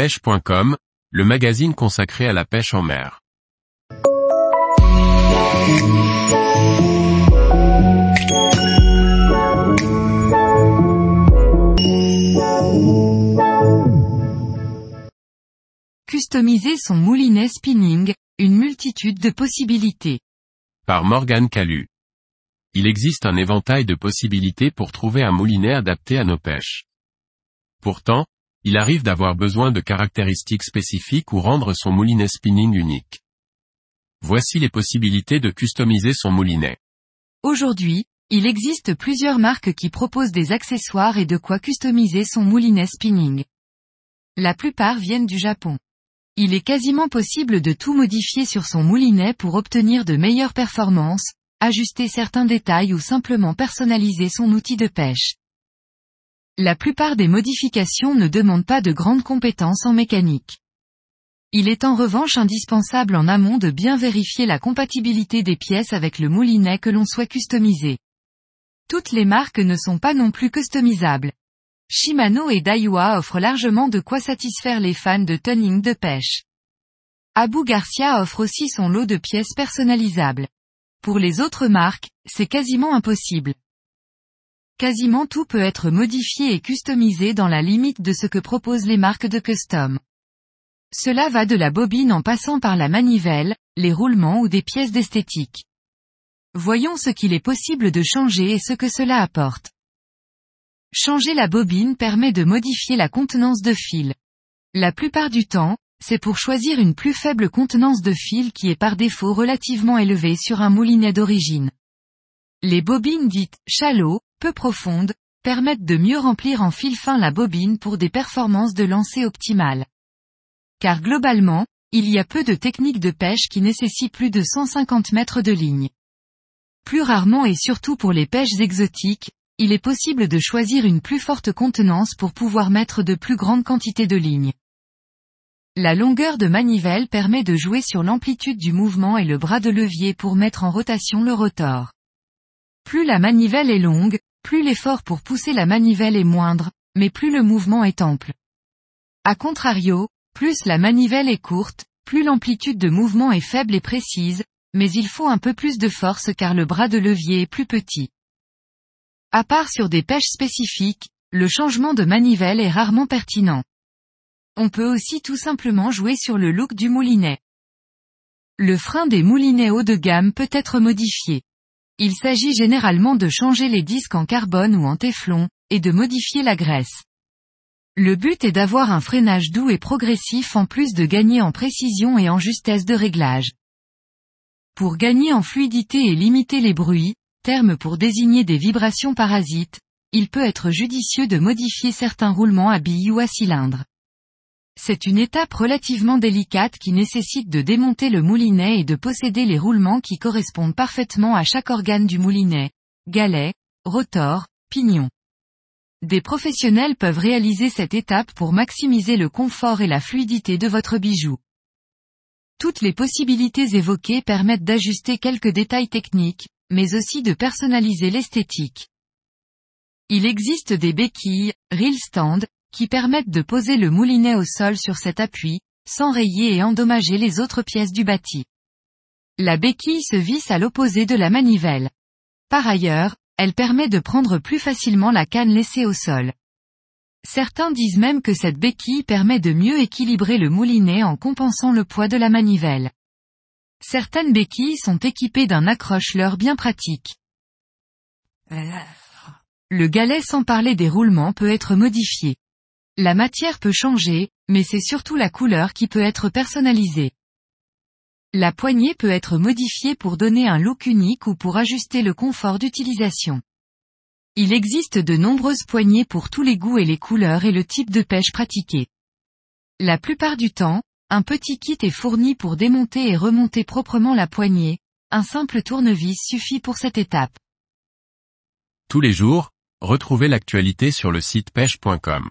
pêche.com, le magazine consacré à la pêche en mer. Customiser son moulinet spinning, une multitude de possibilités. Par Morgan Calu. Il existe un éventail de possibilités pour trouver un moulinet adapté à nos pêches. Pourtant, il arrive d'avoir besoin de caractéristiques spécifiques ou rendre son moulinet spinning unique. Voici les possibilités de customiser son moulinet. Aujourd'hui, il existe plusieurs marques qui proposent des accessoires et de quoi customiser son moulinet spinning. La plupart viennent du Japon. Il est quasiment possible de tout modifier sur son moulinet pour obtenir de meilleures performances, ajuster certains détails ou simplement personnaliser son outil de pêche. La plupart des modifications ne demandent pas de grandes compétences en mécanique. Il est en revanche indispensable en amont de bien vérifier la compatibilité des pièces avec le moulinet que l'on souhaite customiser. Toutes les marques ne sont pas non plus customisables. Shimano et Daiwa offrent largement de quoi satisfaire les fans de tuning de pêche. Abu Garcia offre aussi son lot de pièces personnalisables. Pour les autres marques, c'est quasiment impossible. Quasiment tout peut être modifié et customisé dans la limite de ce que proposent les marques de custom. Cela va de la bobine en passant par la manivelle, les roulements ou des pièces d'esthétique. Voyons ce qu'il est possible de changer et ce que cela apporte. Changer la bobine permet de modifier la contenance de fil. La plupart du temps, c'est pour choisir une plus faible contenance de fil qui est par défaut relativement élevée sur un moulinet d'origine. Les bobines dites shallow, peu profondes, permettent de mieux remplir en fil fin la bobine pour des performances de lancer optimales. Car globalement, il y a peu de techniques de pêche qui nécessitent plus de 150 mètres de ligne. Plus rarement et surtout pour les pêches exotiques, il est possible de choisir une plus forte contenance pour pouvoir mettre de plus grandes quantités de lignes. La longueur de manivelle permet de jouer sur l'amplitude du mouvement et le bras de levier pour mettre en rotation le rotor. Plus la manivelle est longue, plus l'effort pour pousser la manivelle est moindre, mais plus le mouvement est ample. A contrario, plus la manivelle est courte, plus l'amplitude de mouvement est faible et précise, mais il faut un peu plus de force car le bras de levier est plus petit. À part sur des pêches spécifiques, le changement de manivelle est rarement pertinent. On peut aussi tout simplement jouer sur le look du moulinet. Le frein des moulinets haut de gamme peut être modifié. Il s'agit généralement de changer les disques en carbone ou en téflon, et de modifier la graisse. Le but est d'avoir un freinage doux et progressif en plus de gagner en précision et en justesse de réglage. Pour gagner en fluidité et limiter les bruits, terme pour désigner des vibrations parasites, il peut être judicieux de modifier certains roulements à billes ou à cylindres. C'est une étape relativement délicate qui nécessite de démonter le moulinet et de posséder les roulements qui correspondent parfaitement à chaque organe du moulinet, galet, rotor, pignon. Des professionnels peuvent réaliser cette étape pour maximiser le confort et la fluidité de votre bijou. Toutes les possibilités évoquées permettent d'ajuster quelques détails techniques, mais aussi de personnaliser l'esthétique. Il existe des béquilles, reel stand, qui permettent de poser le moulinet au sol sur cet appui, sans rayer et endommager les autres pièces du bâti. La béquille se visse à l'opposé de la manivelle. Par ailleurs, elle permet de prendre plus facilement la canne laissée au sol. Certains disent même que cette béquille permet de mieux équilibrer le moulinet en compensant le poids de la manivelle. Certaines béquilles sont équipées d'un accroche-leur bien pratique. Le galet sans parler des roulements peut être modifié. La matière peut changer, mais c'est surtout la couleur qui peut être personnalisée. La poignée peut être modifiée pour donner un look unique ou pour ajuster le confort d'utilisation. Il existe de nombreuses poignées pour tous les goûts et les couleurs et le type de pêche pratiqué. La plupart du temps, un petit kit est fourni pour démonter et remonter proprement la poignée, un simple tournevis suffit pour cette étape. Tous les jours, retrouvez l'actualité sur le site pêche.com.